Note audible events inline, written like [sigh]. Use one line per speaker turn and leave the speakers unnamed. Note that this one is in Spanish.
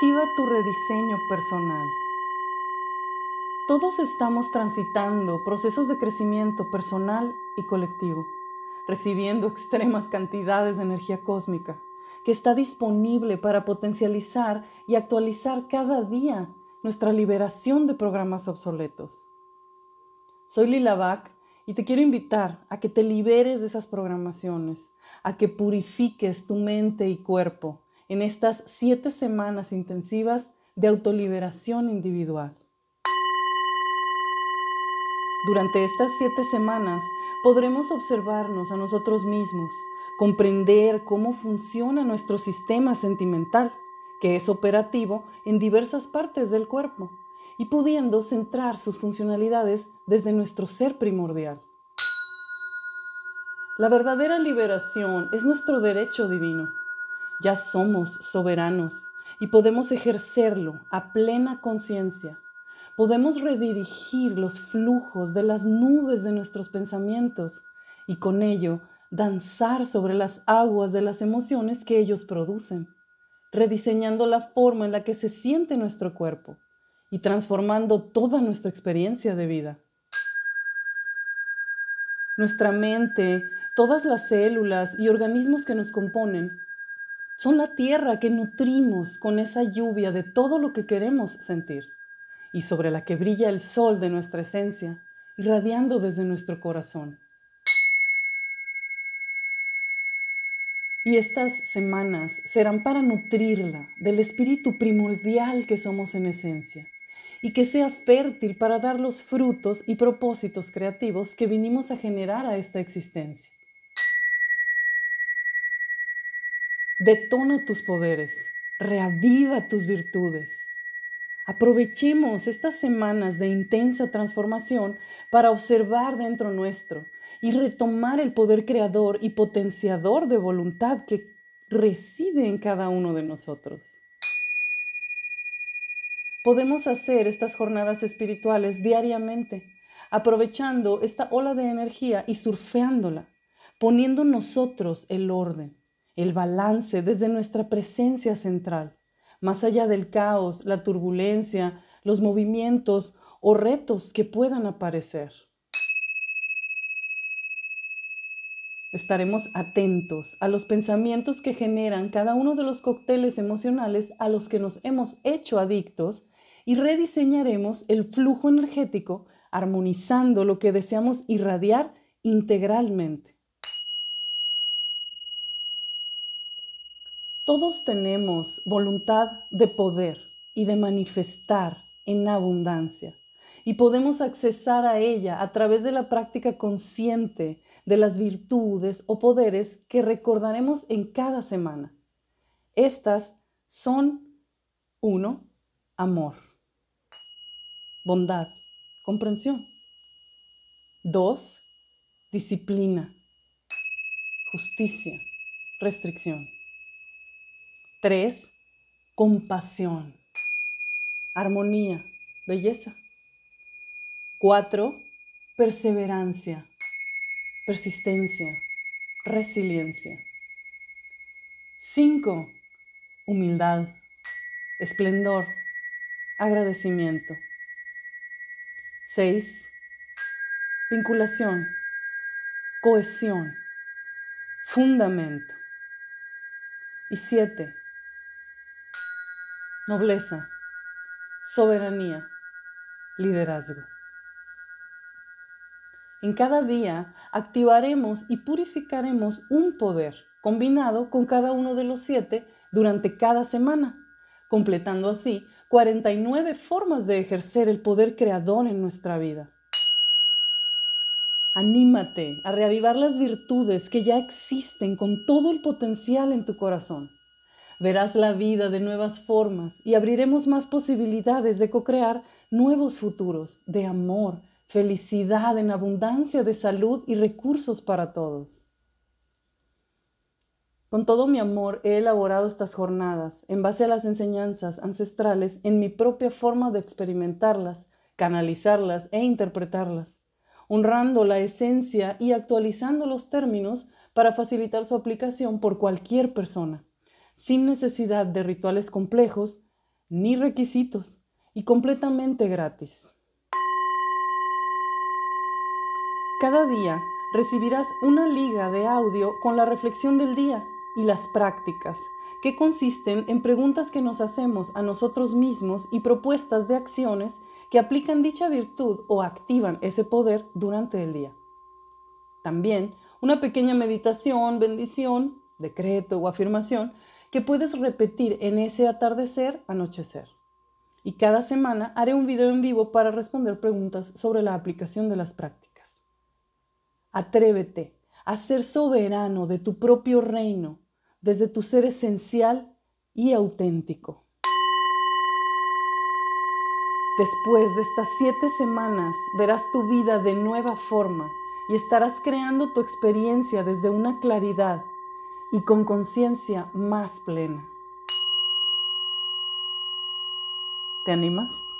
Activa tu rediseño personal. Todos estamos transitando procesos de crecimiento personal y colectivo, recibiendo [laughs] extremas cantidades de energía cósmica que está disponible para potencializar y actualizar cada día nuestra liberación de programas obsoletos. Soy Lila y te quiero invitar a que te liberes de esas programaciones, a que purifiques tu mente y cuerpo en estas siete semanas intensivas de autoliberación individual. Durante estas siete semanas podremos observarnos a nosotros mismos, comprender cómo funciona nuestro sistema sentimental, que es operativo en diversas partes del cuerpo, y pudiendo centrar sus funcionalidades desde nuestro ser primordial. La verdadera liberación es nuestro derecho divino ya somos soberanos y podemos ejercerlo a plena conciencia. Podemos redirigir los flujos de las nubes de nuestros pensamientos y con ello danzar sobre las aguas de las emociones que ellos producen, rediseñando la forma en la que se siente nuestro cuerpo y transformando toda nuestra experiencia de vida. Nuestra mente, todas las células y organismos que nos componen son la tierra que nutrimos con esa lluvia de todo lo que queremos sentir y sobre la que brilla el sol de nuestra esencia, irradiando desde nuestro corazón. Y estas semanas serán para nutrirla del espíritu primordial que somos en esencia y que sea fértil para dar los frutos y propósitos creativos que vinimos a generar a esta existencia. Detona tus poderes, reaviva tus virtudes. Aprovechemos estas semanas de intensa transformación para observar dentro nuestro y retomar el poder creador y potenciador de voluntad que reside en cada uno de nosotros. Podemos hacer estas jornadas espirituales diariamente, aprovechando esta ola de energía y surfeándola, poniendo nosotros el orden el balance desde nuestra presencia central, más allá del caos, la turbulencia, los movimientos o retos que puedan aparecer. Estaremos atentos a los pensamientos que generan cada uno de los cócteles emocionales a los que nos hemos hecho adictos y rediseñaremos el flujo energético armonizando lo que deseamos irradiar integralmente. Todos tenemos voluntad de poder y de manifestar en abundancia y podemos accesar a ella a través de la práctica consciente de las virtudes o poderes que recordaremos en cada semana. Estas son 1. Amor. Bondad. Comprensión. 2. Disciplina. Justicia. Restricción. Tres, compasión, armonía, belleza. Cuatro, perseverancia, persistencia, resiliencia. Cinco, humildad, esplendor, agradecimiento. Seis, vinculación, cohesión, fundamento. Y siete, nobleza, soberanía, liderazgo. En cada día activaremos y purificaremos un poder combinado con cada uno de los siete durante cada semana, completando así 49 formas de ejercer el poder creador en nuestra vida. Anímate a reavivar las virtudes que ya existen con todo el potencial en tu corazón verás la vida de nuevas formas y abriremos más posibilidades de co-crear nuevos futuros de amor, felicidad en abundancia de salud y recursos para todos. Con todo mi amor he elaborado estas jornadas en base a las enseñanzas ancestrales en mi propia forma de experimentarlas, canalizarlas e interpretarlas, honrando la esencia y actualizando los términos para facilitar su aplicación por cualquier persona sin necesidad de rituales complejos ni requisitos y completamente gratis. Cada día recibirás una liga de audio con la reflexión del día y las prácticas, que consisten en preguntas que nos hacemos a nosotros mismos y propuestas de acciones que aplican dicha virtud o activan ese poder durante el día. También una pequeña meditación, bendición, decreto o afirmación que puedes repetir en ese atardecer, anochecer. Y cada semana haré un video en vivo para responder preguntas sobre la aplicación de las prácticas. Atrévete a ser soberano de tu propio reino desde tu ser esencial y auténtico. Después de estas siete semanas verás tu vida de nueva forma y estarás creando tu experiencia desde una claridad y con conciencia más plena. ¿Te animas?